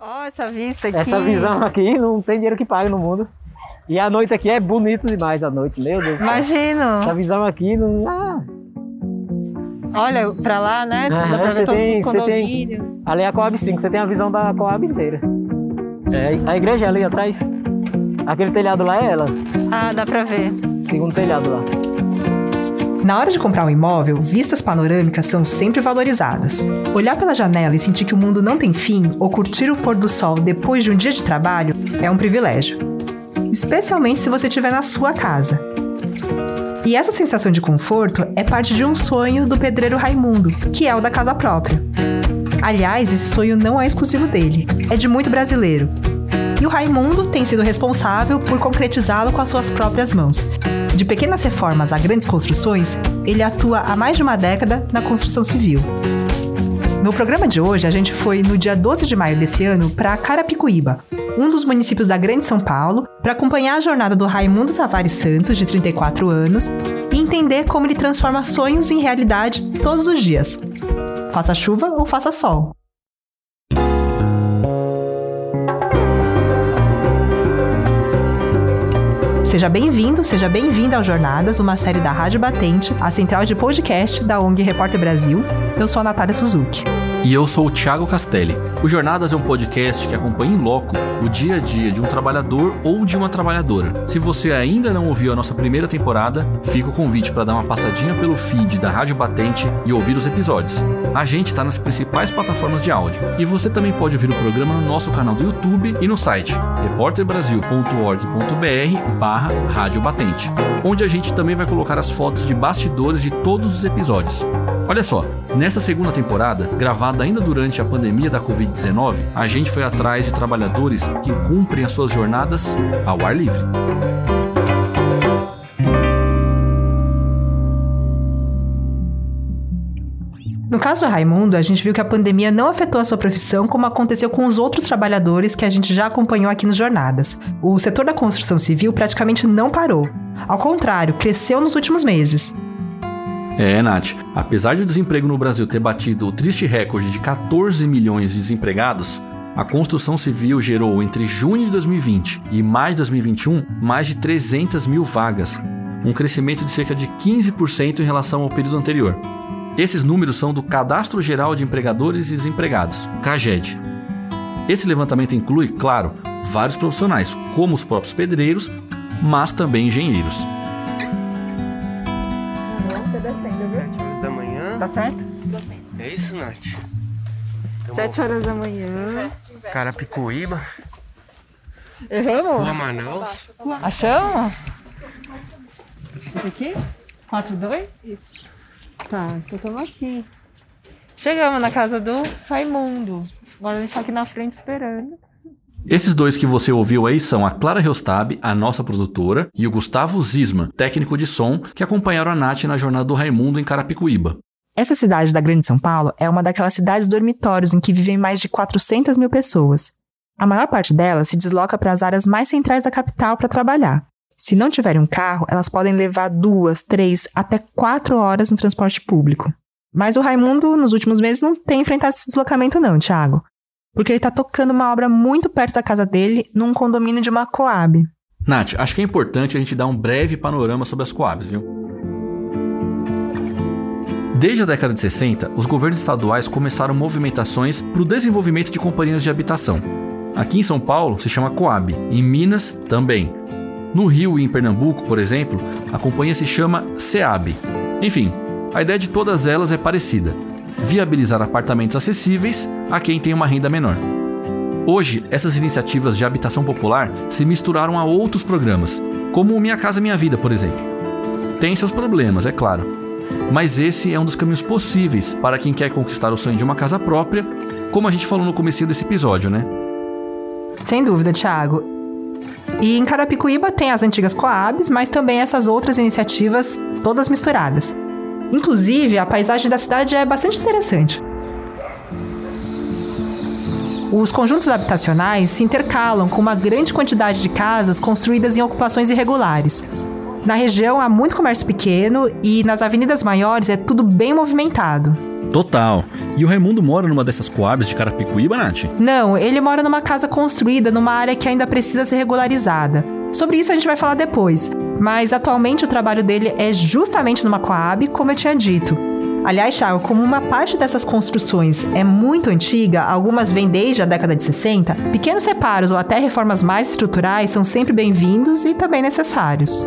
Ó, essa vista aqui. Essa visão aqui não tem dinheiro que pague no mundo. E a noite aqui é bonito demais a noite, meu Deus do céu. Imagino. Essa visão aqui não. Ah, Olha, pra lá, né? Dá Aham, pra ver todos tem- os tem- ali é a Coab 5, você tem a visão da Coab inteira. É, a igreja é ali atrás. Aquele telhado lá é ela. Ah, dá pra ver. Segundo telhado lá. Na hora de comprar um imóvel, vistas panorâmicas são sempre valorizadas. Olhar pela janela e sentir que o mundo não tem fim ou curtir o pôr do sol depois de um dia de trabalho é um privilégio. Especialmente se você estiver na sua casa. E essa sensação de conforto é parte de um sonho do pedreiro Raimundo, que é o da casa própria. Aliás, esse sonho não é exclusivo dele, é de muito brasileiro. E o Raimundo tem sido responsável por concretizá-lo com as suas próprias mãos. De pequenas reformas a grandes construções, ele atua há mais de uma década na construção civil. No programa de hoje, a gente foi no dia 12 de maio desse ano para Carapicuíba, um dos municípios da Grande São Paulo, para acompanhar a jornada do Raimundo Tavares Santos, de 34 anos, e entender como ele transforma sonhos em realidade todos os dias. Faça chuva ou faça sol. Seja bem-vindo, seja bem-vinda ao Jornadas, uma série da Rádio Batente, a central de podcast da ONG Repórter Brasil. Eu sou a Natália Suzuki. E eu sou o Thiago Castelli. O Jornadas é um podcast que acompanha em loco o dia a dia de um trabalhador ou de uma trabalhadora. Se você ainda não ouviu a nossa primeira temporada, fica o convite para dar uma passadinha pelo feed da Rádio Batente e ouvir os episódios. A gente está nas principais plataformas de áudio. E você também pode ouvir o programa no nosso canal do YouTube e no site repórterbrasil.org.br barra Rádio Batente, onde a gente também vai colocar as fotos de bastidores de todos os episódios. Olha só, nesta segunda temporada, gravada ainda durante a pandemia da Covid-19, a gente foi atrás de trabalhadores que cumprem as suas jornadas ao ar livre. No caso do Raimundo, a gente viu que a pandemia não afetou a sua profissão como aconteceu com os outros trabalhadores que a gente já acompanhou aqui nos Jornadas. O setor da construção civil praticamente não parou. Ao contrário, cresceu nos últimos meses. É, Nath, apesar de o desemprego no Brasil ter batido o triste recorde de 14 milhões de desempregados, a construção civil gerou entre junho de 2020 e maio de 2021 mais de 300 mil vagas, um crescimento de cerca de 15% em relação ao período anterior. Esses números são do Cadastro Geral de Empregadores e Desempregados, CAGED. Esse levantamento inclui, claro, vários profissionais, como os próprios pedreiros, mas também engenheiros. Certo? É isso, Nath? Tamo Sete horas da manhã. Carapicuíba, Erramos? Rua Manaus. Achamos? Esse aqui? 4, 2? Isso. Tá, então estamos aqui. Chegamos na casa do Raimundo. Agora ele está aqui na frente esperando. Esses dois que você ouviu aí são a Clara Reustab, a nossa produtora, e o Gustavo Zisman, técnico de som, que acompanharam a Nath na jornada do Raimundo em Carapicuíba. Essa cidade da Grande São Paulo é uma daquelas cidades dormitórios em que vivem mais de 400 mil pessoas. A maior parte delas se desloca para as áreas mais centrais da capital para trabalhar. Se não tiverem um carro, elas podem levar duas, três, até quatro horas no transporte público. Mas o Raimundo, nos últimos meses, não tem enfrentado esse deslocamento não, Thiago. Porque ele está tocando uma obra muito perto da casa dele, num condomínio de uma Coab. Nath, acho que é importante a gente dar um breve panorama sobre as Coabs, viu? Desde a década de 60, os governos estaduais começaram movimentações para o desenvolvimento de companhias de habitação. Aqui em São Paulo se chama Coab, em Minas também. No Rio e em Pernambuco, por exemplo, a companhia se chama SEAB. Enfim, a ideia de todas elas é parecida: viabilizar apartamentos acessíveis a quem tem uma renda menor. Hoje, essas iniciativas de habitação popular se misturaram a outros programas, como o Minha Casa Minha Vida, por exemplo. Tem seus problemas, é claro, mas esse é um dos caminhos possíveis para quem quer conquistar o sonho de uma casa própria, como a gente falou no começo desse episódio, né? Sem dúvida, Thiago. E em Carapicuíba tem as antigas Coabs, mas também essas outras iniciativas todas misturadas. Inclusive, a paisagem da cidade é bastante interessante. Os conjuntos habitacionais se intercalam com uma grande quantidade de casas construídas em ocupações irregulares. Na região há muito comércio pequeno e nas avenidas maiores é tudo bem movimentado. Total. E o Raimundo mora numa dessas coabs de Carapicuíba, Nath? Não, ele mora numa casa construída numa área que ainda precisa ser regularizada. Sobre isso a gente vai falar depois. Mas atualmente o trabalho dele é justamente numa Coab, como eu tinha dito. Aliás, Thiago, como uma parte dessas construções é muito antiga, algumas vêm desde a década de 60, pequenos reparos ou até reformas mais estruturais são sempre bem-vindos e também necessários.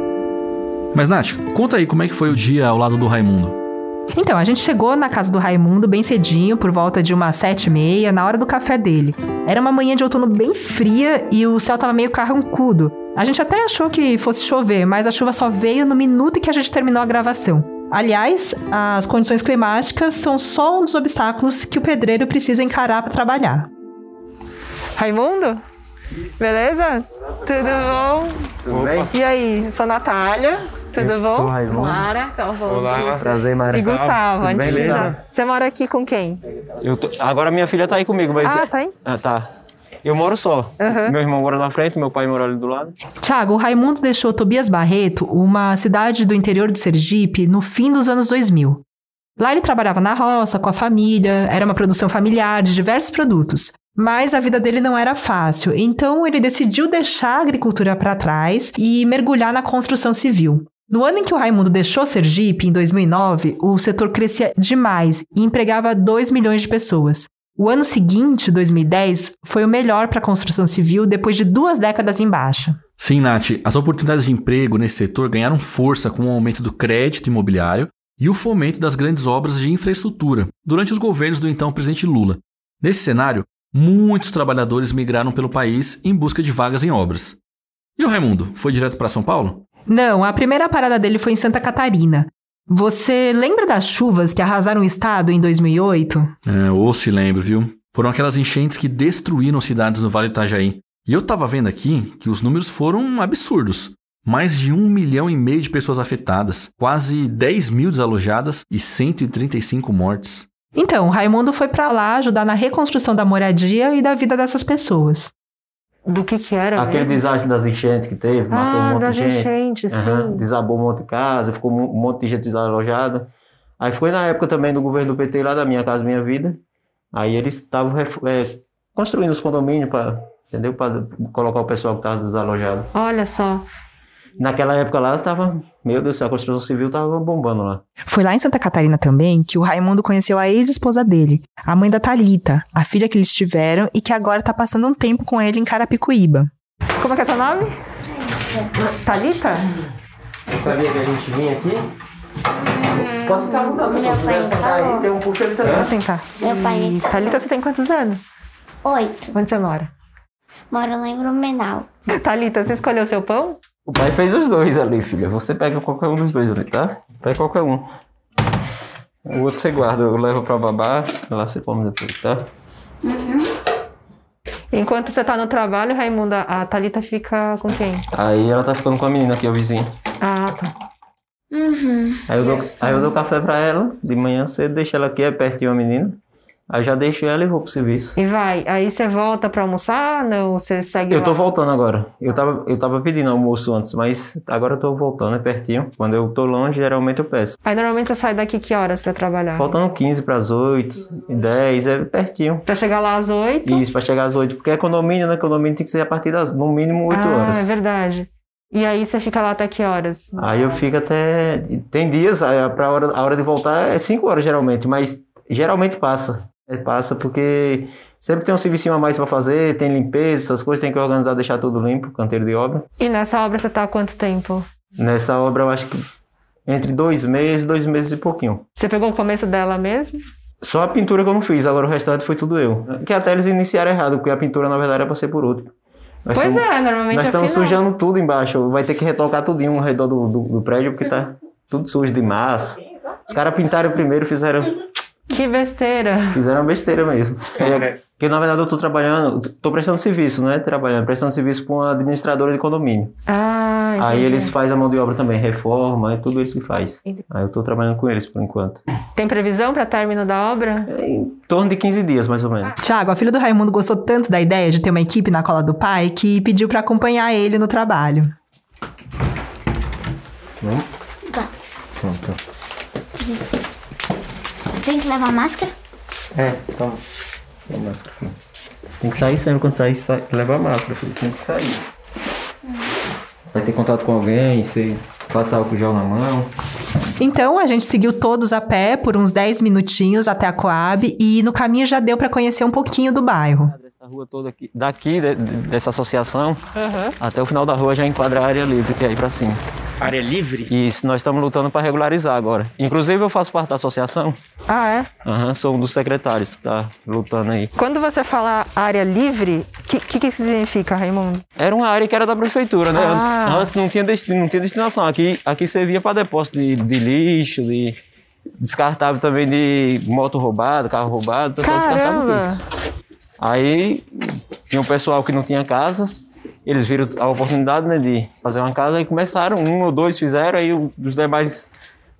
Mas, Nath, conta aí como é que foi o dia ao lado do Raimundo. Então, a gente chegou na casa do Raimundo bem cedinho, por volta de umas sete e meia, na hora do café dele. Era uma manhã de outono bem fria e o céu tava meio carrancudo. A gente até achou que fosse chover, mas a chuva só veio no minuto que a gente terminou a gravação. Aliás, as condições climáticas são só um dos obstáculos que o pedreiro precisa encarar para trabalhar. Raimundo? Beleza? Tudo bom? Tudo bem? E aí, sou Natália. Tudo bom? sou Raimundo. Mara, então vamos. Olá. Prazer, Mara. E Gustavo, antes de beleza? Você mora aqui com quem? Eu tô- Agora minha filha tá aí comigo, mas. Ah, tá aí? Ah, tá. Eu moro só. Aham. Meu irmão mora na frente, meu pai mora ali do lado. Tiago, o Raimundo deixou Tobias Barreto, uma cidade do interior do Sergipe, no fim dos anos 2000. Lá ele trabalhava na roça, com a família, era uma produção familiar de diversos produtos. Mas a vida dele não era fácil, então ele decidiu deixar a agricultura para trás e mergulhar na construção civil. No ano em que o Raimundo deixou Sergipe, em 2009, o setor crescia demais e empregava 2 milhões de pessoas. O ano seguinte, 2010, foi o melhor para a construção civil depois de duas décadas em baixa. Sim, Nath, as oportunidades de emprego nesse setor ganharam força com o aumento do crédito imobiliário e o fomento das grandes obras de infraestrutura durante os governos do então presidente Lula. Nesse cenário, muitos trabalhadores migraram pelo país em busca de vagas em obras. E o Raimundo, foi direto para São Paulo? Não, a primeira parada dele foi em Santa Catarina. Você lembra das chuvas que arrasaram o estado em 2008? É, ou se lembro, viu? Foram aquelas enchentes que destruíram cidades no Vale do Itajaí. E eu tava vendo aqui que os números foram absurdos. Mais de um milhão e meio de pessoas afetadas, quase 10 mil desalojadas e 135 mortes. Então, Raimundo foi pra lá ajudar na reconstrução da moradia e da vida dessas pessoas. Do que que era? Aquele mesmo? desastre das enchentes que teve, matou um Ah, monte das de gente. enchentes, Aham, sim. Desabou um monte de casa, ficou um monte de gente desalojada. Aí foi na época também do governo do PT lá da Minha Casa Minha Vida. Aí eles estavam é, construindo os condomínios para, entendeu? Para colocar o pessoal que estava desalojado. Olha só. Naquela época lá tava, meu Deus do céu, a construção civil tava bombando lá. Foi lá em Santa Catarina também que o Raimundo conheceu a ex-esposa dele, a mãe da Talita, a filha que eles tiveram e que agora tá passando um tempo com ele em Carapicuíba. Como é que é teu nome? Thalita? Você sabia que a gente vinha aqui? Pode ficar mudando, se quiser sentar aí, tem um puxo ali também. Vou sentar. Meu pai me Thalita, você tem quantos anos? Oito. Onde você mora? Moro lá em Grumenau. Thalita, você escolheu seu pão? O pai fez os dois ali, filha. Você pega qualquer um dos dois ali, tá? Pega qualquer um. O outro você guarda, eu levo pra babá, lá você come depois, tá? Enquanto você tá no trabalho, Raimunda, a Thalita fica com quem? Aí ela tá ficando com a menina aqui, o vizinho. Ah, tá. Uhum. Aí eu, dou, aí eu dou café pra ela, de manhã cedo, deixo ela aqui, é pertinho a menina. Aí já deixo ela e vou pro serviço. E vai, aí você volta pra almoçar? Não, você segue Eu tô lá? voltando agora. Eu tava, eu tava pedindo almoço antes, mas agora eu tô voltando, é pertinho. Quando eu tô longe, geralmente eu peço. Aí normalmente você sai daqui que horas pra trabalhar? Faltando 15 pras 8, 10, é pertinho. Pra chegar lá às oito? Isso, pra chegar às 8, porque é condomínio, né? Condomínio tem que ser a partir das, no mínimo, 8 ah, horas. é verdade. E aí você fica lá até que horas? Aí eu fico até. Tem dias, aí pra hora, a hora de voltar é 5 horas geralmente, mas geralmente passa. É, passa porque sempre tem um servicinho a mais pra fazer, tem limpeza, essas coisas, tem que organizar, deixar tudo limpo, canteiro de obra. E nessa obra você tá há quanto tempo? Nessa obra eu acho que entre dois meses, dois meses e pouquinho. Você pegou o começo dela mesmo? Só a pintura que eu não fiz, agora o restante foi tudo eu. Que até eles iniciaram errado, porque a pintura na verdade era pra ser por outro. Nós pois tamo- é, normalmente Nós estamos não. sujando tudo embaixo. Vai ter que retocar tudinho ao redor do, do, do prédio, porque tá tudo sujo de massa. Os caras pintaram primeiro, fizeram, Que besteira. fizeram besteira mesmo. É, porque na verdade eu tô trabalhando, tô prestando serviço, não é trabalhando, prestando serviço para uma administradora de condomínio. Ah, Aí entendi. eles fazem a mão de obra também, reforma, é tudo isso que faz. Entendi. Aí eu tô trabalhando com eles por enquanto. Tem previsão pra término da obra? É em torno de 15 dias, mais ou menos. Tiago, a filha do Raimundo gostou tanto da ideia de ter uma equipe na cola do pai que pediu pra acompanhar ele no trabalho. Tá. Pronto. Tem que levar máscara? É, toma. Toma a máscara. filho. Tem que sair sempre quando sair, sai, leva a máscara, filho. Você tem que sair. Vai ter contato com alguém, você passa álcool gel na mão. Então a gente seguiu todos a pé por uns 10 minutinhos até a Coab e no caminho já deu pra conhecer um pouquinho do bairro. Dessa rua toda aqui, daqui, de- de- dessa associação, até o final da rua já enquadra a área livre, que é aí pra cima. Área livre? Isso, nós estamos lutando para regularizar agora. Inclusive, eu faço parte da associação. Ah, é? Aham, sou um dos secretários que tá lutando aí. Quando você fala área livre, o que, que, que significa, Raimundo? Era uma área que era da prefeitura, né? Ah. Antes não tinha, desti- não tinha destinação. Aqui, aqui servia para depósito de, de lixo, de descartável também de moto roubada, carro roubado. o pessoal descartava Caramba! Aí tinha um pessoal que não tinha casa, eles viram a oportunidade né, de fazer uma casa e começaram, um ou dois fizeram, aí os demais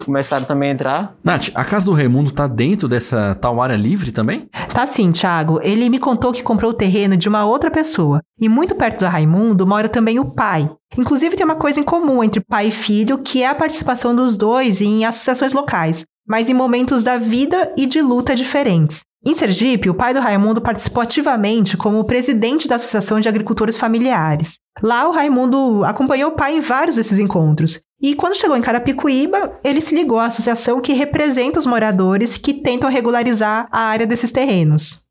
começaram também a entrar. Nath, a casa do Raimundo tá dentro dessa tal área livre também? Tá sim, Thiago. Ele me contou que comprou o terreno de uma outra pessoa. E muito perto do Raimundo mora também o pai. Inclusive tem uma coisa em comum entre pai e filho, que é a participação dos dois em associações locais, mas em momentos da vida e de luta diferentes. Em Sergipe, o pai do Raimundo participou ativamente como presidente da Associação de Agricultores Familiares. Lá, o Raimundo acompanhou o pai em vários desses encontros. E quando chegou em Carapicuíba, ele se ligou à associação que representa os moradores que tentam regularizar a área desses terrenos.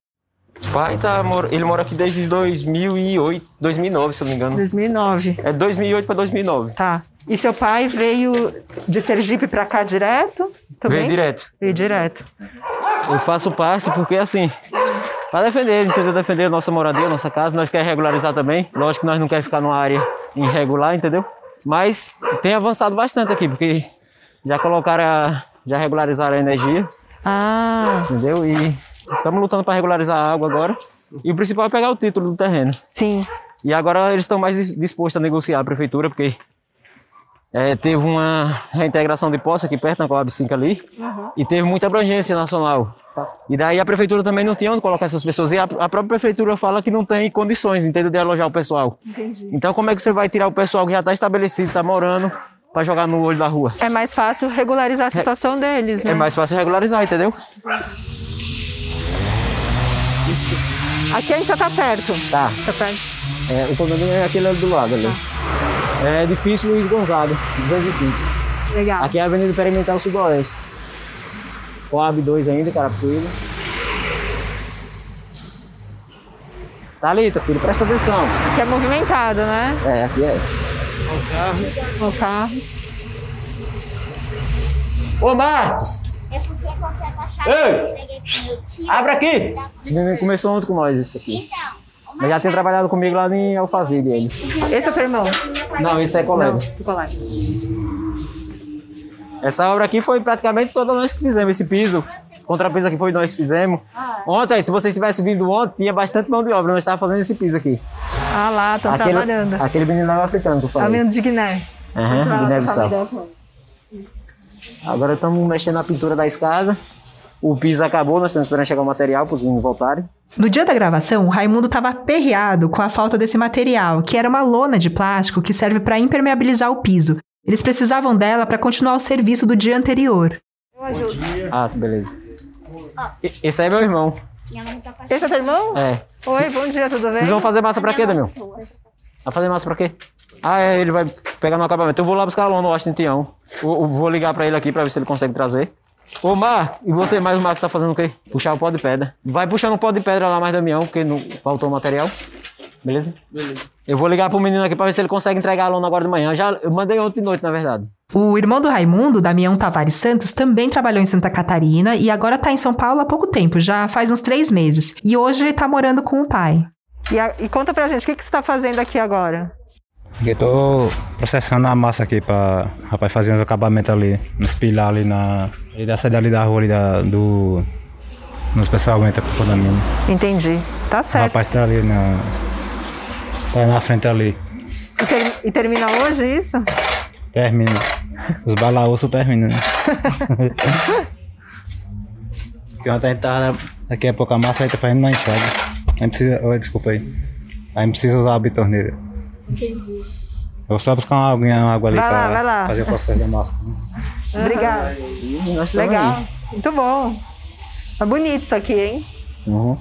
O pai tá, ele mora aqui desde 2008, 2009, se eu não me engano. 2009. É 2008 para 2009. Tá. E seu pai veio de Sergipe pra cá direto? Também? Veio direto. Veio direto. Eu faço parte porque, assim, para defender, entendeu? Defender a nossa moradia, a nossa casa. Nós queremos regularizar também. Lógico que nós não queremos ficar numa área irregular, entendeu? Mas tem avançado bastante aqui, porque já colocaram, a, já regularizaram a energia, Ah, entendeu? E estamos lutando para regularizar a água agora. E o principal é pegar o título do terreno. sim. E agora eles estão mais dis- dispostos a negociar a prefeitura, porque é, teve uma reintegração de posse aqui perto, na Coab 5 ali, e teve muita abrangência nacional. E daí a prefeitura também não tinha onde colocar essas pessoas. E a, a própria prefeitura fala que não tem condições, entendeu, de alojar o pessoal. Então como é que você vai tirar o pessoal que já está estabelecido, está morando, para jogar no olho da rua? É mais fácil regularizar a situação deles, né? É mais fácil regularizar, entendeu? Aqui a gente já tá perto. Tá. Tá perto. É, o problema é aquele ali do lado ali. É edifício Luiz Gonzaga, 205. Legal. Aqui é a Avenida Perimetral Sudoeste. Coab 2 ainda, Carapicuíba. Thalita, filho, presta atenção. Aqui é movimentado, né? É, aqui é. O carro. Ô, Marcos! Eu fui comprar a chave Ei! que eu entreguei pro meu tio. Abre aqui! Esse menino começou ontem com nós, isso aqui. Então, Mas já tem trabalhado comigo lá em Alphaville, ele. Esse é teu irmão? Não, esse é colega. Do colégio. Essa obra aqui foi praticamente toda nós que fizemos, esse piso. Esse contrapiso aqui foi nós que fizemos. Ontem, se vocês tivessem vindo ontem, tinha bastante mão de obra. Nós estávamos fazendo esse piso aqui. Ah lá, estão trabalhando. aquele menino lá africano que eu É o falei. menino de Guiné. Aham, Tá sal. Agora estamos mexendo na pintura da escada. O piso acabou, nós estamos esperando chegar o material para os meninos voltarem. No dia da gravação, o Raimundo estava aperreado com a falta desse material, que era uma lona de plástico que serve para impermeabilizar o piso. Eles precisavam dela para continuar o serviço do dia anterior. Ah, beleza. Esse aí é meu irmão. Esse é teu irmão? É. Oi, bom dia, tudo bem? Vocês vão fazer massa pra quê, Damião? Vai fazer massa pra quê? Ah, é, ele vai pegar no acabamento. Eu vou lá buscar a lona no Washington Tião. Eu, eu vou ligar pra ele aqui pra ver se ele consegue trazer. Ô, Mar, e você mais o Marcos tá fazendo o quê? Puxar o pó de pedra. Vai puxando o pó de pedra lá mais, Damião, porque não faltou material. Beleza? Beleza. Eu vou ligar pro menino aqui pra ver se ele consegue entregar a lona agora de manhã. Já, eu mandei ontem de noite, na verdade. O irmão do Raimundo, Damião Tavares Santos, também trabalhou em Santa Catarina e agora está em São Paulo há pouco tempo, já faz uns três meses. E hoje ele está morando com o pai. E, a- e conta pra gente, o que, que você tá fazendo aqui agora? Eu tô processando a massa aqui pra rapaz fazer uns acabamentos ali, nos pilar ali na. E da saída ali da rua ali da, do. Nos pessoal aguenta pro condomínio. Entendi. Tá O certo. rapaz tá ali na. Tá na frente ali. E, ter- e termina hoje isso? Termina. Os balaúços terminam. né? Porque ontem a gente tava. Daqui a pouco a massa aí tá fazendo na enxada. Aí precisa. Oi, desculpa aí. Aí precisa usar a bitorneira. Entendi. Eu vou só buscar uma água, uma água ali Vai lá, pra vai lá. fazer o processo da massa. Obrigada. Legal. aí. Muito bom. Tá bonito isso aqui, hein? Uhum.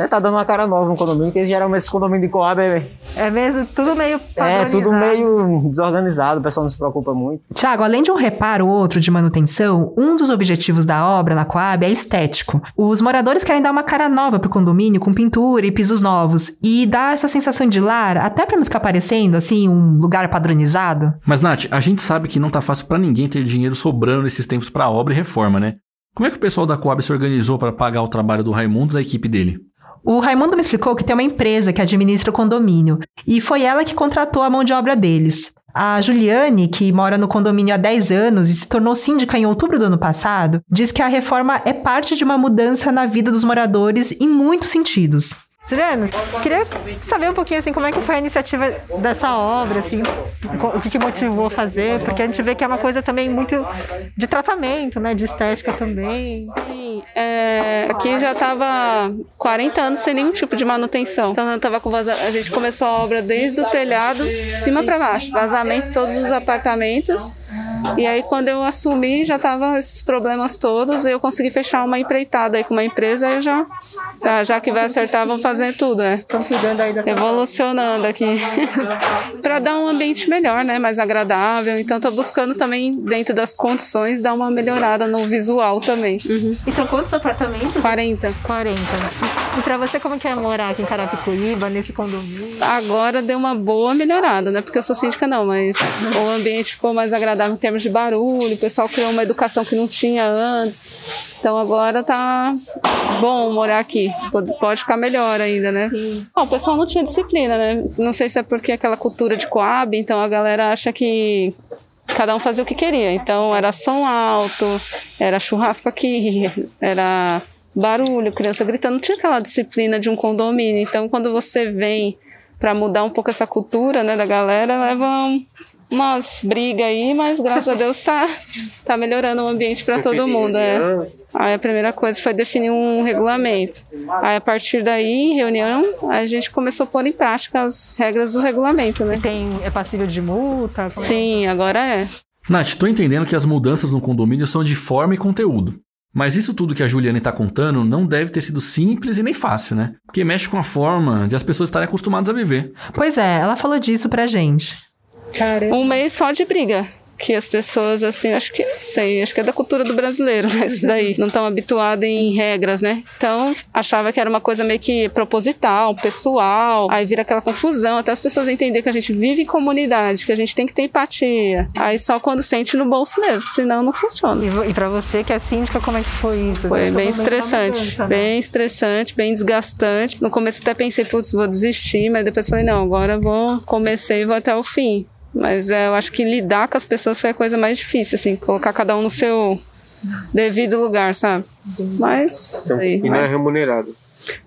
É, tá dando uma cara nova no condomínio, porque geralmente esse condomínio de Coab é, É mesmo, tudo meio é tudo meio desorganizado, o pessoal não se preocupa muito. Tiago, além de um reparo ou outro de manutenção, um dos objetivos da obra na Coab é estético. Os moradores querem dar uma cara nova pro condomínio com pintura e pisos novos e dar essa sensação de lar, até pra não ficar parecendo assim um lugar padronizado. Mas, Nath, a gente sabe que não tá fácil pra ninguém ter dinheiro sobrando nesses tempos pra obra e reforma, né? Como é que o pessoal da Coab se organizou pra pagar o trabalho do Raimundo e da equipe dele? O Raimundo me explicou que tem uma empresa que administra o condomínio e foi ela que contratou a mão de obra deles. A Juliane, que mora no condomínio há 10 anos e se tornou síndica em outubro do ano passado, diz que a reforma é parte de uma mudança na vida dos moradores em muitos sentidos. Juliano, queria saber um pouquinho assim como é que foi a iniciativa dessa obra, assim, o que, que motivou a fazer, porque a gente vê que é uma coisa também muito de tratamento, né, de estética também. Sim, é, aqui já estava 40 anos sem nenhum tipo de manutenção. Então tava com vaza... a gente começou a obra desde o telhado, cima para baixo, vazamento todos os apartamentos. E aí quando eu assumi já tava esses problemas todos, e eu consegui fechar uma empreitada aí com uma empresa, aí eu já já, já que vai acertar, vamos fazer tudo, é. Estão cuidando aí dessa Evolucionando aqui. para dar um ambiente melhor, né? Mais agradável. Então, tô buscando também, dentro das condições, dar uma melhorada no visual também. Uhum. E são quantos apartamentos? 40. 40. E pra você, como que é morar aqui em Carapicuíba, nesse condomínio? Agora deu uma boa melhorada, né? Porque eu sou síndica, não, mas o ambiente ficou mais agradável em termos de barulho. O pessoal criou uma educação que não tinha antes. Então agora tá bom morar aqui. Pode- ficar melhor ainda, né? Bom, o pessoal não tinha disciplina, né? Não sei se é porque aquela cultura de Coab, então a galera acha que cada um fazia o que queria. Então era som alto, era churrasco aqui, era barulho, criança gritando. Não tinha aquela disciplina de um condomínio. Então quando você vem para mudar um pouco essa cultura, né, da galera, leva um- umas brigas aí, mas graças a Deus tá, tá melhorando o ambiente para todo mundo. É. Aí a primeira coisa foi definir um regulamento. Aí a partir daí, em reunião, a gente começou a pôr em prática as regras do regulamento, né? Tem, é passível de multa? Como é? Sim, agora é. Nath, tô entendendo que as mudanças no condomínio são de forma e conteúdo. Mas isso tudo que a Juliane tá contando não deve ter sido simples e nem fácil, né? Porque mexe com a forma de as pessoas estarem acostumadas a viver. Pois é, ela falou disso pra gente. Um mês só de briga. Que as pessoas, assim, acho que não sei, acho que é da cultura do brasileiro, né? Isso daí. Não estão habituadas em regras, né? Então, achava que era uma coisa meio que proposital, pessoal. Aí vira aquela confusão, até as pessoas entenderem que a gente vive em comunidade, que a gente tem que ter empatia. Aí só quando sente no bolso mesmo, senão não funciona. E, e pra você que é síndica, como é que foi isso? Foi bem estressante, mudança, né? bem estressante, bem desgastante. No começo até pensei, putz, vou desistir, mas depois falei, não, agora vou, comecei e vou até o fim. Mas é, eu acho que lidar com as pessoas foi a coisa mais difícil, assim, colocar cada um no seu devido lugar, sabe? Mas, aí, E não é remunerado.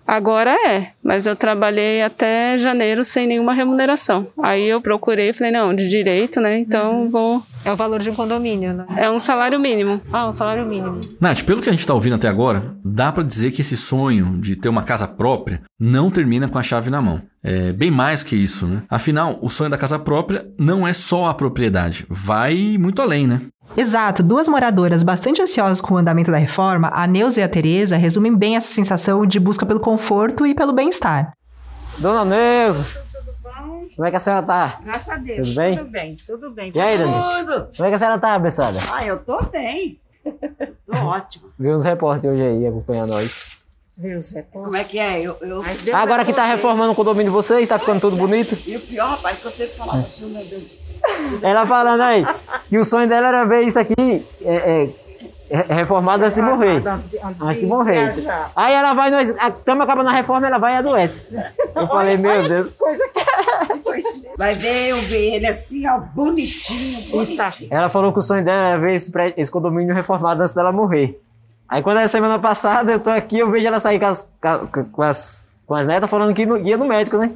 Agora é, mas eu trabalhei até janeiro sem nenhuma remuneração. Aí eu procurei e falei, não, de direito, né? Então vou. É o valor de um condomínio, né? É um salário mínimo. Ah, um salário mínimo. Nath, pelo que a gente tá ouvindo até agora, dá pra dizer que esse sonho de ter uma casa própria não termina com a chave na mão. É bem mais que isso, né? Afinal, o sonho da casa própria não é só a propriedade, vai muito além, né? Exato, duas moradoras bastante ansiosas com o andamento da reforma, a Neuza e a Tereza, resumem bem essa sensação de busca pelo conforto e pelo bem-estar. Dona Neuza, como é que a senhora tá? Graças a Deus. Tudo bem? Tudo bem, tudo bem. E aí, Dani? Tudo. Como é que a senhora tá, abençoada? Ah, eu tô bem. tô ótimo. Vi uns repórteres hoje aí acompanhando nós. Viu, Zé? Como é que é? Eu, eu... Agora que tá reformando o condomínio de vocês, tá ficando tudo bonito. E o pior, rapaz, que eu sempre falava assim, meu Deus do céu. Ela falando aí que o sonho dela era ver isso aqui é, é, re- reformado antes de morrer. Antes de morrer. Aí ela vai, nós, estamos acabando a reforma, ela vai e adoece. Eu falei, meu Deus. Coisa que... Pois, Vai ver, eu ver ele assim, ó, bonitinho, bonitinho. Ela falou que o sonho dela era ver esse, esse condomínio reformado antes dela morrer. Aí quando é semana passada, eu tô aqui, eu vejo ela sair com as, com as, com as netas falando que ia no médico, né?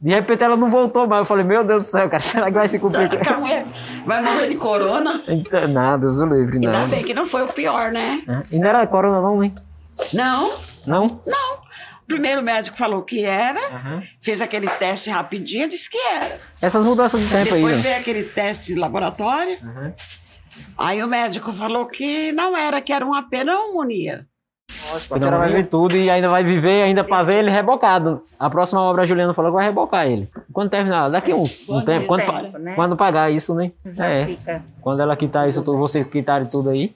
De repente ela não voltou mais. Eu falei, meu Deus do céu, cara, será que vai se cumprir? Que a mulher vai morrer de corona. Então, Nada, Deus o livre, Ainda não. bem que não foi o pior, né? E não era corona não, hein? Não, Não? não. O primeiro médico falou que era, fez aquele teste rapidinho, disse que era. Essas mudanças de tempo aí, Depois né? veio aquele teste de laboratório. Aí o médico falou que não era, que era uma pneumonia. Senhora vai ver tudo e ainda vai viver ainda pra ver ele rebocado. A próxima obra a Juliana falou que vai rebocar ele. Quando terminar, daqui um, um tempo, quando, pa- tempo, né? quando pagar isso, né? Já É. fica. Quando ela quitar isso tudo, vocês quitarem tudo aí,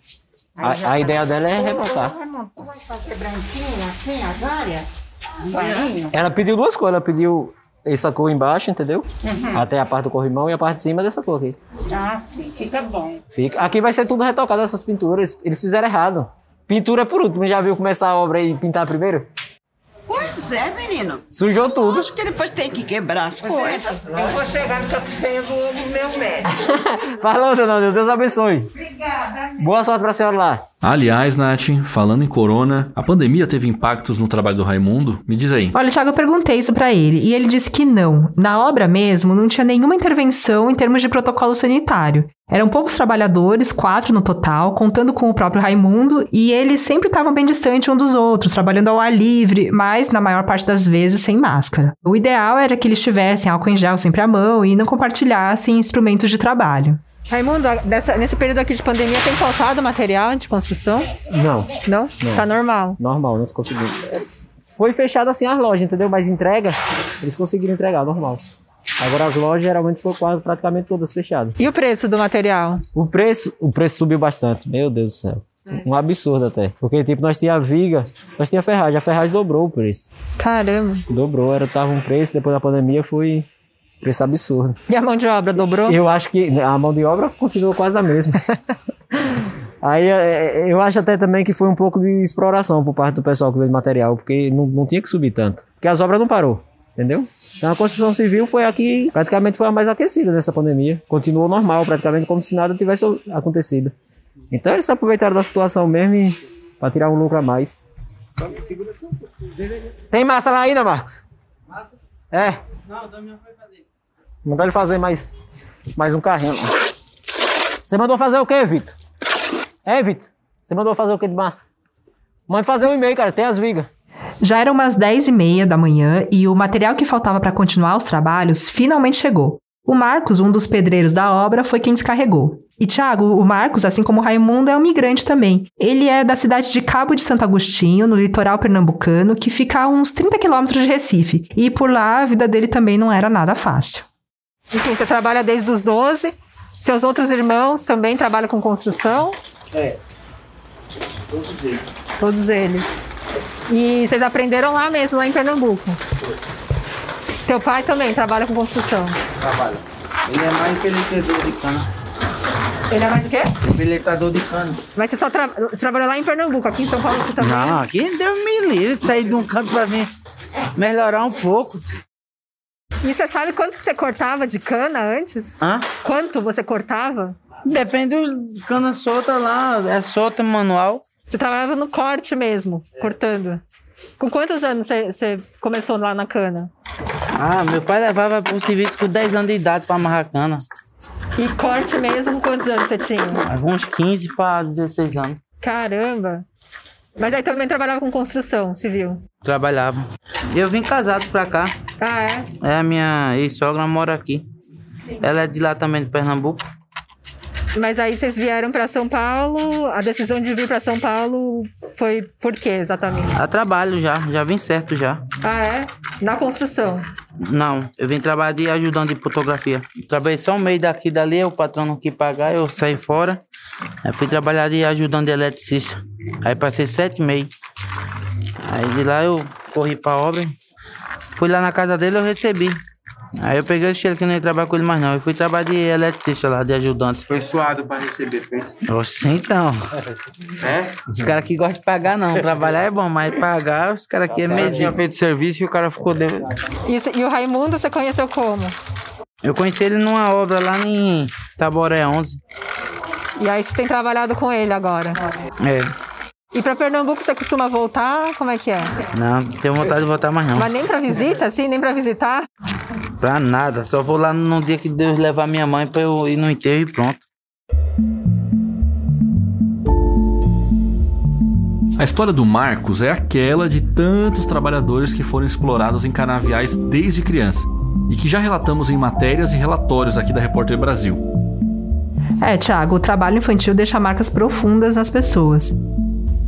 a, a ideia dela é rebocar. Vai fazer branquinho assim, as áreas? Ela pediu duas cores, ela pediu essa cor embaixo, entendeu? Até a parte do corrimão e a parte de cima dessa cor aqui. Ah, sim, fica bom. Fica. Aqui vai ser tudo retocado essas pinturas. Eles fizeram errado. Pintura por último. Já viu começar a obra e pintar primeiro? Pois é, menino. Sujou tudo. Acho que depois tem que quebrar as coisas. Eu vou chegar no que eu tenho do meu médico. Falou, dona Deus. Deus abençoe. Obrigada. Boa sorte pra senhora lá. Aliás, Nath, falando em corona, a pandemia teve impactos no trabalho do Raimundo? Me diz aí. Olha, Thiago, eu perguntei isso pra ele e ele disse que não. Na obra mesmo, não tinha nenhuma intervenção em termos de protocolo sanitário. Eram poucos trabalhadores, quatro no total, contando com o próprio Raimundo, e eles sempre estavam bem distantes um dos outros, trabalhando ao ar livre, mas na maior parte das vezes sem máscara. O ideal era que eles tivessem álcool em gel sempre à mão e não compartilhassem instrumentos de trabalho. Raimundo, dessa- nesse período aqui de pandemia tem faltado material de construção? Não, Não? Tá normal. normal, nós conseguimos. Foi fechado assim as lojas, entendeu? Mas entrega, eles conseguiram entregar, normal. Agora as lojas geralmente foram quase praticamente todas fechadas. E o preço do material? O preço, o preço subiu bastante. Meu Deus do céu. Um absurdo até. Porque, tipo, nós tinha a viga, nós tinha a ferragem. A ferragem dobrou o preço. Caramba. Dobrou, era, tava um preço, depois da pandemia foi preço absurdo. E a mão de obra dobrou? Eu acho que a mão de obra continuou quase a mesma. Aí é, é, eu acho até também que foi um pouco de exploração por parte do pessoal que veio de material, porque não, não tinha que subir tanto. Porque as obras não parou, entendeu? Então a construção civil foi a que praticamente foi a mais aquecida nessa pandemia. Continuou normal, praticamente como se nada tivesse acontecido. Então eles se aproveitaram da situação mesmo e para tirar um lucro a mais. Tem massa lá ainda, Marcos? Massa? É. Não, da minha foi fazer. Mandar ele fazer mais, mais um carrinho. Você mandou fazer o quê, Vitor? É, Vitor? Você mandou fazer o quê de massa? Manda fazer um e-mail, cara. Tem as vigas. Já eram umas 10 e meia da manhã e o material que faltava para continuar os trabalhos finalmente chegou. O Marcos, um dos pedreiros da obra, foi quem descarregou. E Tiago, o Marcos, assim como o Raimundo, é um migrante também. Ele é da cidade de Cabo de Santo Agostinho, no litoral pernambucano, que fica a uns 30 quilômetros de Recife. E por lá a vida dele também não era nada fácil. Enfim, você trabalha desde os 12. Seus outros irmãos também trabalham com construção? É. Todos eles. Todos eles. E vocês aprenderam lá mesmo, lá em Pernambuco? Seu pai também trabalha com construção? Trabalha. Ele é mais empeletador de cana. Ele é mais o quê? Empeletador de cana. Mas você só tra você trabalhou lá em Pernambuco, aqui em São Paulo você também? Não, aqui Deus me livre. Sair de um canto pra vir melhorar um pouco. E você sabe quanto que você cortava de cana antes? Hã? Quanto você cortava? Depende do cana solta lá. É solta manual. Você trabalhava no corte mesmo, cortando. Com quantos anos você, você começou lá na cana? Ah, meu pai levava pro serviço com 10 anos de idade pra amarrar cana. E corte mesmo, quantos anos você tinha? Uns 15 pra 16 anos. Caramba! Mas aí também trabalhava com construção civil. Trabalhava. E eu vim casado pra cá. Ah, é? É, a minha ex-sogra mora aqui. Ela é de lá também, de Pernambuco. Mas aí vocês vieram para São Paulo. A decisão de vir para São Paulo foi por quê exatamente? A trabalho já, já vim certo já. Ah, é? Na construção. Não, eu vim trabalhar de ajudante de fotografia. Trabalhei só um mês daqui e dali, o patrão não quis pagar, eu saí fora. Aí fui trabalhar de ajudante de eletricista. Aí passei sete meses. Aí de lá eu corri pra obra. Fui lá na casa dele, eu recebi. Aí eu peguei o cheiro que eu não ia trabalhar com ele mais não. Eu fui trabalhar de eletricista lá, de ajudante. Foi suado pra receber, foi? Oxe, então. É? Os caras que gostam de pagar não. Trabalhar é bom, mas pagar, os caras aqui é medinho. feito serviço e o cara ficou devendo. E, e o Raimundo você conheceu como? Eu conheci ele numa obra lá em Taboré 11. E aí você tem trabalhado com ele agora. É. E para Pernambuco você costuma voltar? Como é que é? Não, não tenho vontade de voltar mais não. Mas nem para visita, assim, nem para visitar? Pra nada. Só vou lá no dia que Deus levar minha mãe pra eu ir no enterro e pronto. A história do Marcos é aquela de tantos trabalhadores que foram explorados em canaviais desde criança e que já relatamos em matérias e relatórios aqui da Repórter Brasil. É, Tiago, o trabalho infantil deixa marcas profundas nas pessoas.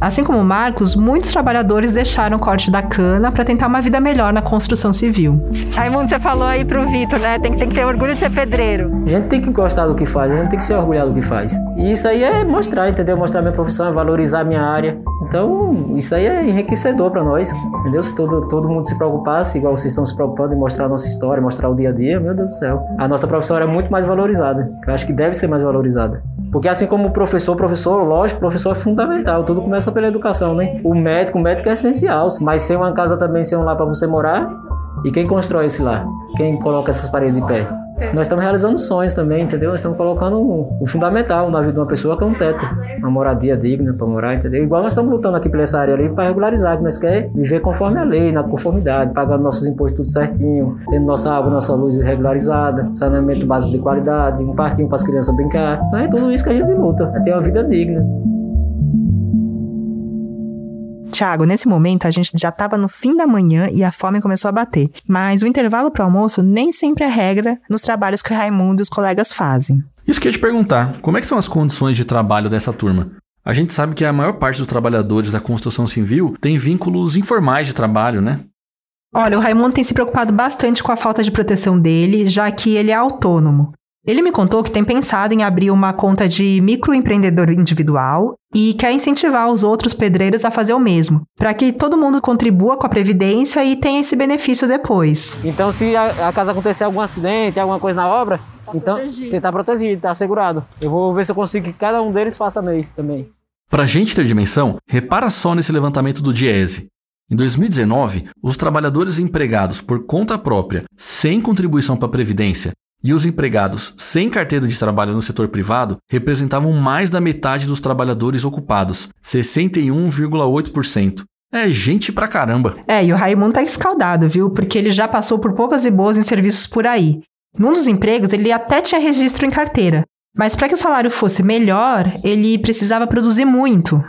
Assim como o Marcos, muitos trabalhadores deixaram o corte da cana para tentar uma vida melhor na construção civil. Raimundo, você falou aí pro Vitor, né? Tem, tem que ter orgulho de ser pedreiro. A gente tem que gostar do que faz, a gente tem que se orgulhar do que faz. E isso aí é mostrar, entendeu? Mostrar minha profissão, é valorizar a minha área. Então, isso aí é enriquecedor para nós, entendeu? Se todo, todo mundo se preocupasse, igual vocês estão se preocupando em mostrar a nossa história, mostrar o dia a dia, meu Deus do céu. A nossa profissão é muito mais valorizada. Eu acho que deve ser mais valorizada. Porque assim como o professor, professor, lógico, professor é fundamental. Tudo começa pela educação, né? O médico, o médico é essencial. Mas ser uma casa também, ser um lar para você morar. E quem constrói esse lar? Quem coloca essas paredes de pé? Nós estamos realizando sonhos também, entendeu? Nós estamos colocando o fundamental na vida de uma pessoa, que é um teto. Uma moradia digna para morar, entendeu? Igual nós estamos lutando aqui pela essa área ali para regularizar, que nós queremos viver conforme a lei, na conformidade, pagando nossos impostos tudo certinho, tendo nossa água, nossa luz regularizada, saneamento básico de qualidade, um parquinho para as crianças brincar. Então é tudo isso que a gente luta, é ter uma vida digna. Tiago, nesse momento a gente já estava no fim da manhã e a fome começou a bater. Mas o intervalo para o almoço nem sempre é regra nos trabalhos que o Raimundo e os colegas fazem. Isso que eu ia te perguntar, como é que são as condições de trabalho dessa turma? A gente sabe que a maior parte dos trabalhadores da construção civil tem vínculos informais de trabalho, né? Olha, o Raimundo tem se preocupado bastante com a falta de proteção dele, já que ele é autônomo. Ele me contou que tem pensado em abrir uma conta de microempreendedor individual e quer incentivar os outros pedreiros a fazer o mesmo, para que todo mundo contribua com a previdência e tenha esse benefício depois. Então, se a, a casa acontecer algum acidente, alguma coisa na obra, então você está protegido, está assegurado. Eu vou ver se eu consigo que cada um deles faça meio também. Pra gente ter dimensão, repara só nesse levantamento do Diese. Em 2019, os trabalhadores empregados por conta própria, sem contribuição para a Previdência, e os empregados sem carteira de trabalho no setor privado representavam mais da metade dos trabalhadores ocupados, 61,8%. É gente pra caramba. É, e o Raimundo tá escaldado, viu? Porque ele já passou por poucas e boas em serviços por aí. Num dos empregos, ele até tinha registro em carteira. Mas para que o salário fosse melhor, ele precisava produzir muito.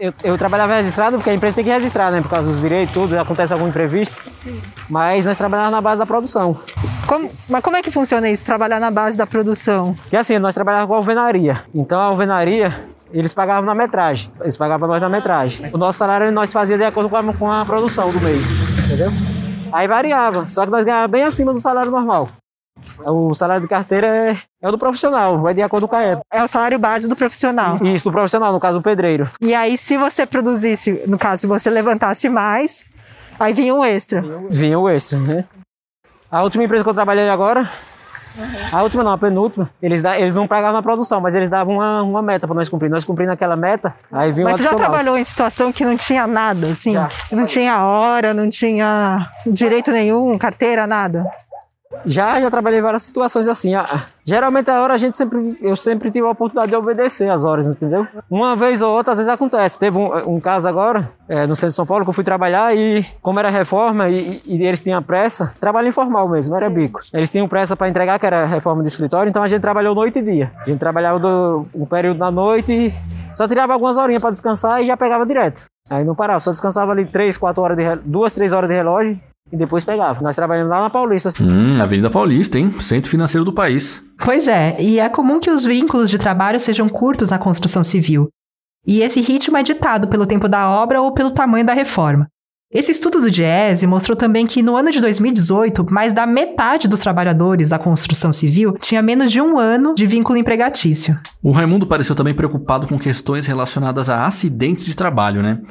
Eu, eu, trabalhava registrado porque a empresa tem que registrar, né? Por causa dos direitos, tudo, acontece algum imprevisto. Sim. Mas nós trabalhávamos na base da produção. Como, mas como é que funciona isso, trabalhar na base da produção? Que assim, nós trabalhávamos com a alvenaria. Então a alvenaria, eles pagavam na metragem. Eles pagavam nós na metragem. O nosso salário nós fazíamos de acordo com a, com a produção do mês, entendeu? Aí variava, só que nós ganhávamos bem acima do salário normal. O salário de carteira é, é o do profissional, vai de acordo com a época. É o salário base do profissional. Isso, do profissional, no caso o pedreiro. E aí, se você produzisse, no caso, se você levantasse mais, aí vinha um extra. Vinha o extra, né? A última empresa que eu trabalhei agora, uhum. a última não, a penúltima, eles, da, eles não pagavam na produção, mas eles davam uma, uma meta para nós cumprir. Nós cumprimos aquela meta, aí vinha Mas você já trabalhou em situação que não tinha nada, assim? Já. Não tinha hora, não tinha direito nenhum, carteira, nada? Já, já trabalhei em várias situações assim. Ah, Geralmente a hora a gente sempre, eu sempre tive a oportunidade de obedecer as horas, entendeu? Uma vez ou outra, às vezes acontece. Teve um, um caso agora, é, no centro de São Paulo, que eu fui trabalhar e, como era reforma e, e eles tinham pressa, trabalho informal mesmo, era bico. Eles tinham pressa para entregar, que era reforma de escritório, então a gente trabalhou noite e dia. A gente trabalhava do, um período da noite e só tirava algumas horinhas para descansar e já pegava direto. Aí não parava, só descansava ali 3, 4 horas de duas, três horas de relógio e depois pegava. Nós trabalhamos lá na Paulista. Assim. Hum, Avenida Paulista, hein? Centro financeiro do país. Pois é, e é comum que os vínculos de trabalho sejam curtos na construção civil. E esse ritmo é ditado pelo tempo da obra ou pelo tamanho da reforma. Esse estudo do Diese mostrou também que no ano de 2018, mais da metade dos trabalhadores da construção civil tinha menos de um ano de vínculo empregatício. O Raimundo pareceu também preocupado com questões relacionadas a acidentes de trabalho, né?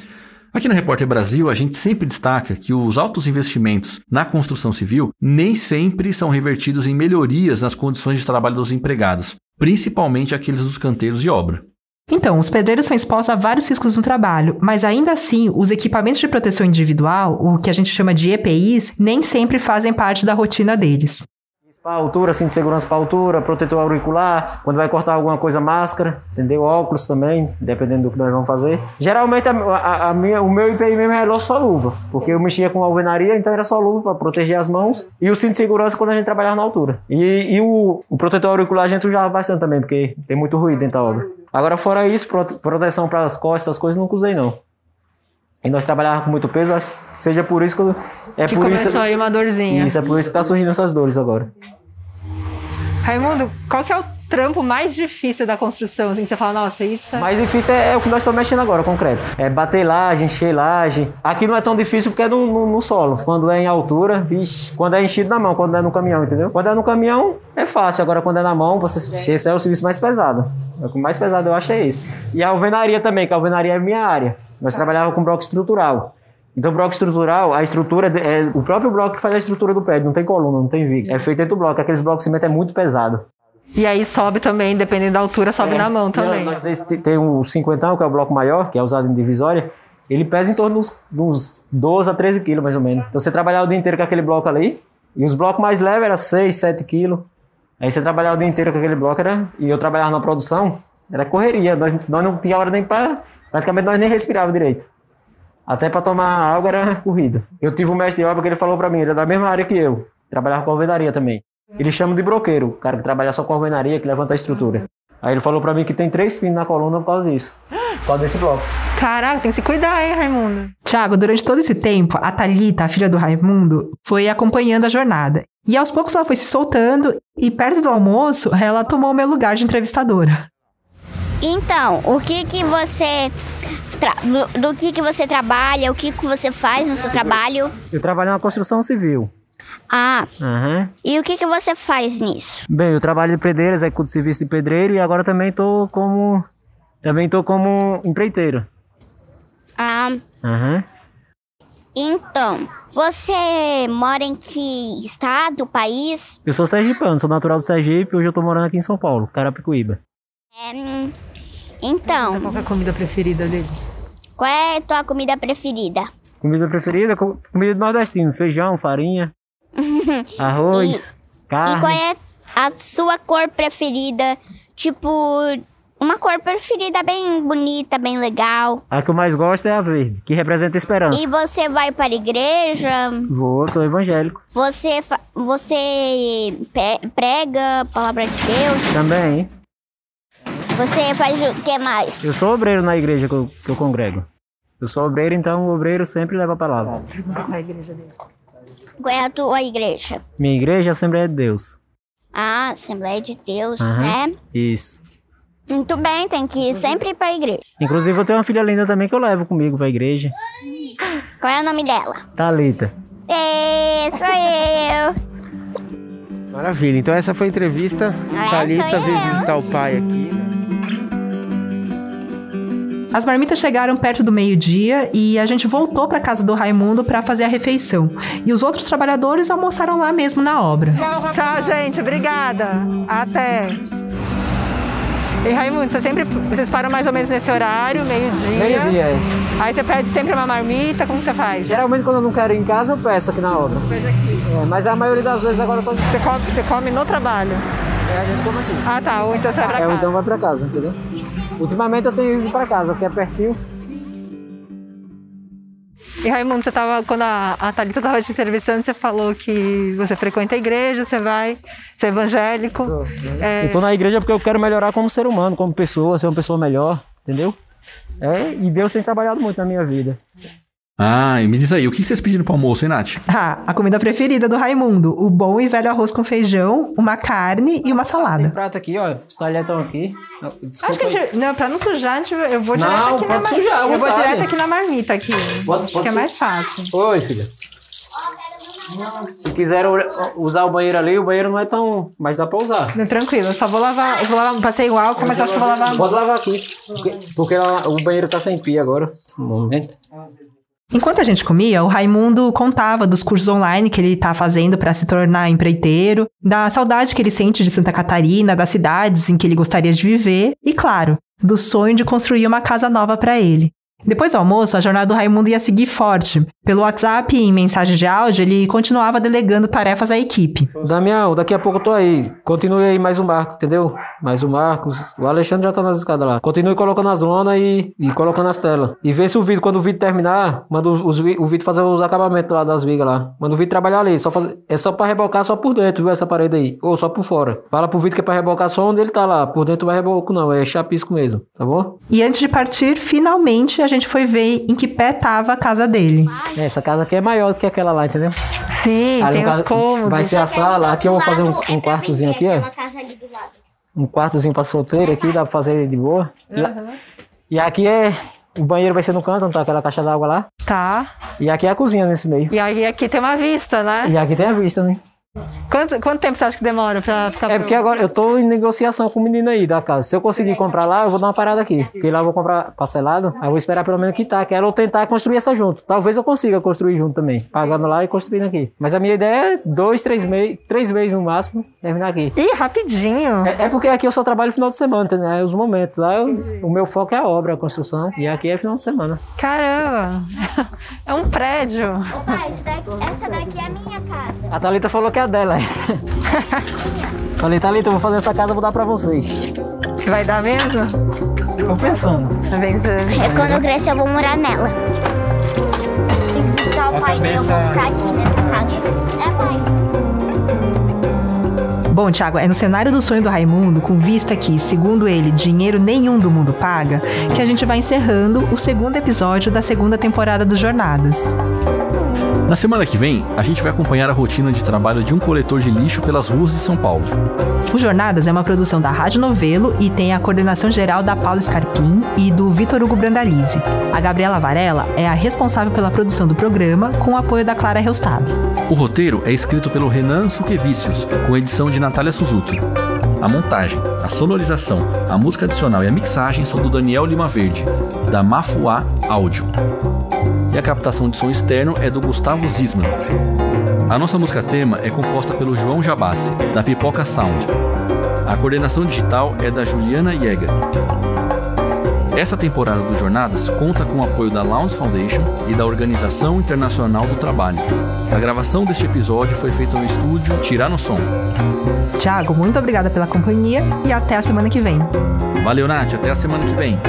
Aqui no Repórter Brasil, a gente sempre destaca que os altos investimentos na construção civil nem sempre são revertidos em melhorias nas condições de trabalho dos empregados, principalmente aqueles dos canteiros de obra. Então, os pedreiros são expostos a vários riscos no trabalho, mas ainda assim, os equipamentos de proteção individual, o que a gente chama de EPIs, nem sempre fazem parte da rotina deles para altura, cinto de segurança para altura, protetor auricular, quando vai cortar alguma coisa, máscara, entendeu? Óculos também, dependendo do que nós vamos fazer. Geralmente a, a, a minha, o meu IPI mesmo é só luva, porque eu mexia com alvenaria, então era só luva para proteger as mãos e o cinto de segurança quando a gente trabalhava na altura. E, e o, o, protetor auricular a gente usava bastante também, porque tem muito ruído dentro da obra. Agora, fora isso, proteção para as costas, essas coisas, nunca usei não. E nós trabalhávamos com muito peso, seja por isso que eu, é que por começou isso, aí uma dorzinha. Isso é por isso que tá surgindo essas dores agora. Raimundo, qual que é o trampo mais difícil da construção? Assim, que você fala, nossa, isso é... Mais difícil é, é o que nós estamos mexendo agora, concreto. É bater laje, encher laje. Aqui não é tão difícil porque é no, no- no solo. Quando é em altura, quando é enchido na mão, quando é no caminhão, entendeu? Quando é no caminhão, é fácil. Agora, quando é na mão, você, esse é o serviço mais pesado. O que mais pesado eu acho é esse. E a alvenaria também, que a alvenaria é minha área. Nós trabalhávamos com bloco estrutural. Então, bloco estrutural, a estrutura é o próprio bloco que faz a estrutura do prédio. Não tem coluna, não tem viga. É feito dentro do bloco. Aqueles blocos de cimento é muito pesado. E aí sobe também, dependendo da altura, sobe É, na mão também. Nós esse te- tem o 50, que é o bloco maior, que é usado em divisória. Ele pesa em torno dos, dos 12 a 13 quilos, mais ou menos. Então você trabalhar o dia inteiro com aquele bloco ali. E os blocos mais leves eram 6, 7 quilos. Aí você trabalhar o dia inteiro com aquele bloco era. E eu trabalhava na produção, era correria. Nós, nós não tinha hora nem para. Praticamente nós nem respirava direito. Até para tomar água era corrida. Eu tive um mestre de obra que ele falou para mim, ele é da mesma área que eu. Trabalhava com alvenaria também. Ele chama de broqueiro, o cara que trabalha só com alvenaria, que levanta a estrutura. Aí ele falou para mim que tem três pinos na coluna por causa disso. Por causa desse bloco. Caraca, tem que se cuidar, hein, Raimundo? Tiago, durante todo esse tempo, a Thalita, a filha do Raimundo, foi acompanhando a jornada. E aos poucos ela foi se soltando e perto do almoço, ela tomou o meu lugar de entrevistadora. Então, o que que você do, do que que você trabalha, o que que você faz no seu trabalho? Eu trabalho na construção civil. Ah, Aham. e o que que você faz nisso? Bem, eu trabalho de pedreiro, executo serviço de pedreiro e agora também tô como. Também tô como empreiteiro. Ah, Aham. então, você mora em que estado, país? Eu sou sergipano, sou natural do Sergipe e hoje eu tô morando aqui em São Paulo, Carapicuíba. É, hum, então, Qual é a comida preferida dele? qual é a tua comida preferida? Comida preferida? Co- Comida do nordestino, feijão, farinha, arroz, E carne. qual é a sua cor preferida? Tipo, uma cor preferida bem bonita, bem legal. A que eu mais gosto é a verde, que representa esperança. E você vai para a igreja? Vou, sou evangélico. Você, fa- você prega a palavra de Deus? Também, hein? Você faz o que mais? Eu sou obreiro na igreja que eu, que eu congrego. Eu sou obreiro, então o obreiro sempre leva a palavra. Qual é a tua igreja? Minha igreja é a Assembleia de Deus. Ah, Assembleia de Deus, Aham. né? Isso. Muito bem, tem que ir sempre para a igreja. Inclusive eu tenho uma filha linda também que eu levo comigo pra igreja. Qual é o nome dela? Thalita. É, sou eu. Maravilha, então essa foi a entrevista. Thalita sou veio visitar o pai aqui. As marmitas chegaram perto do meio-dia e a gente voltou para casa do Raimundo para fazer a refeição. E os outros trabalhadores almoçaram lá mesmo na obra. Tchau, gente. Obrigada. Até. E Raimundo, você sempre, vocês param mais ou menos nesse horário, meio-dia. Meio-dia, é. Aí você pede sempre uma marmita, como você faz? Geralmente quando eu não quero ir em casa, eu peço aqui na obra. É, mas a maioria das vezes agora eu tô... Você come, você come no trabalho? É, a gente come aqui. Ah, tá. Ou então você vai pra É, ou casa. então vai pra casa, entendeu? Ultimamente eu tenho ido pra casa, porque é pertinho. E Raimundo, você tava, quando a, a Thalita tava te entrevistando, você falou que você frequenta a igreja, você vai, você é evangélico. É, Eu tô na igreja porque eu quero melhorar como ser humano, como pessoa, ser uma pessoa melhor, entendeu? É, e Deus tem trabalhado muito na minha vida. Ah, e me diz aí, o que vocês pediram pro almoço, hein, Nath? Ah, a comida preferida do Raimundo: o bom e velho arroz com feijão, uma carne e uma salada. prato aqui, ó. Os talheres estão aqui. Desculpa Acho que a gente, não, pra não sujar, a gente, eu vou Não, direto aqui na pode mar- sujar, Eu vou direto aqui na marmita aqui. Pode- Acho pode que é mais fácil. Oi, filha. Se quiser usar o banheiro ali, o banheiro não é tão. Mas dá pra usar. Não, tranquilo, eu só vou lavar. Eu vou lavar, passei o álcool, mas acho que eu vou lavar. a mão. Pode lavar aqui. Porque, porque o banheiro tá sem pia agora. No momento. Enquanto a gente comia, o Raimundo contava dos cursos online que ele tá fazendo para se tornar empreiteiro, da saudade que ele sente de Santa Catarina, das cidades em que ele gostaria de viver e, claro, do sonho de construir uma casa nova para ele. Depois do almoço, a jornada do Raimundo ia seguir forte. Pelo WhatsApp e em mensagens de áudio, ele continuava delegando tarefas à equipe. Damião, daqui a pouco eu tô aí. Continue aí mais um barco, entendeu? Mais um barco. O Alexandre já tá nas escadas lá. Continue colocando as lonas e, e colocando as telas. E vê se o vídeo, quando o vídeo terminar, manda os, o vídeo fazer os acabamentos lá das vigas lá. Manda o vídeo trabalhar ali. Só fazer, é só pra rebocar só por dentro, viu? Essa parede aí. Ou só por fora. Fala pro vídeo que é pra rebocar só onde ele tá lá. Por dentro não vai reboco, não. É chapisco mesmo. Tá bom? E antes de partir, finalmente a gente foi ver em que pé tava a casa dele. É, Essa casa aqui é maior do que aquela lá, entendeu? Sim, Ali tem os cômodos. Vai ser a sala. Aqui eu vou fazer um, um quartozinho aqui, ó. um quartozinho pra solteiro aqui, dá pra fazer de boa. Lá- E aqui é. O banheiro vai ser no canto, não tá aquela caixa d'água lá. Tá. E aqui é a cozinha nesse meio. E aí aqui tem uma vista, né? E aqui tem a vista, né? Quanto, quanto tempo você acha que demora pra ficar É porque agora eu tô em negociação com o menino aí da casa. Se eu conseguir comprar lá, eu vou dar uma parada aqui. Porque lá eu vou comprar parcelado, aí eu vou esperar pelo menos quitar, que ela ou tentar construir essa junto. Talvez eu consiga construir junto também, pagando lá e construindo aqui. Mas a minha ideia é dois, três meses, três meses no máximo, terminar aqui. Ih, rapidinho. É, é porque aqui eu só trabalho final de semana, né? Os momentos. Lá eu- o meu foco é a obra, a construção. E aqui é final de semana. Caramba! É um prédio. Ô pai, isso daqui- essa daqui é a minha casa. A Thalita falou que é a dela, essa. Falei, Thalita, eu vou fazer essa casa, vou dar pra vocês. Vai dar mesmo? Tô pensando. Tá pensando. É quando eu crescer eu vou morar nela. Tem que buscar o pai dele, eu vou ficar aqui nessa casa. É, pai? Bom, Thiago, é no cenário do sonho do Raimundo, com vista que, segundo ele, dinheiro nenhum do mundo paga, que a gente vai encerrando o segundo episódio da segunda temporada do Jornadas. Na semana que vem, a gente vai acompanhar a rotina de trabalho de um coletor de lixo pelas ruas de São Paulo. O Jornadas é uma produção da Rádio Novelo e tem a coordenação geral da Paula Scarpim e do Vitor Hugo Brandalize. A Gabriela Varela é a responsável pela produção do programa, com o apoio da Clara Reustab. O roteiro é escrito pelo Renan Suquevicius, com edição de Natália Suzuki. A montagem, a sonorização, a música adicional e a mixagem são do Daniel Lima Verde, da Mafuá Áudio. E a captação de som externo é do Gustavo Zisman. A nossa música tema é composta pelo João Jabassi, da Pipoca Sound. A coordenação digital é da Juliana Jäger. Essa temporada do Jornadas conta com o apoio da Lounge Foundation e da Organização Internacional do Trabalho. A gravação deste episódio foi feita no estúdio Tirar no Som. Thiago, muito obrigada pela companhia e até a semana que vem. Valeu, Nath. Até a semana que vem.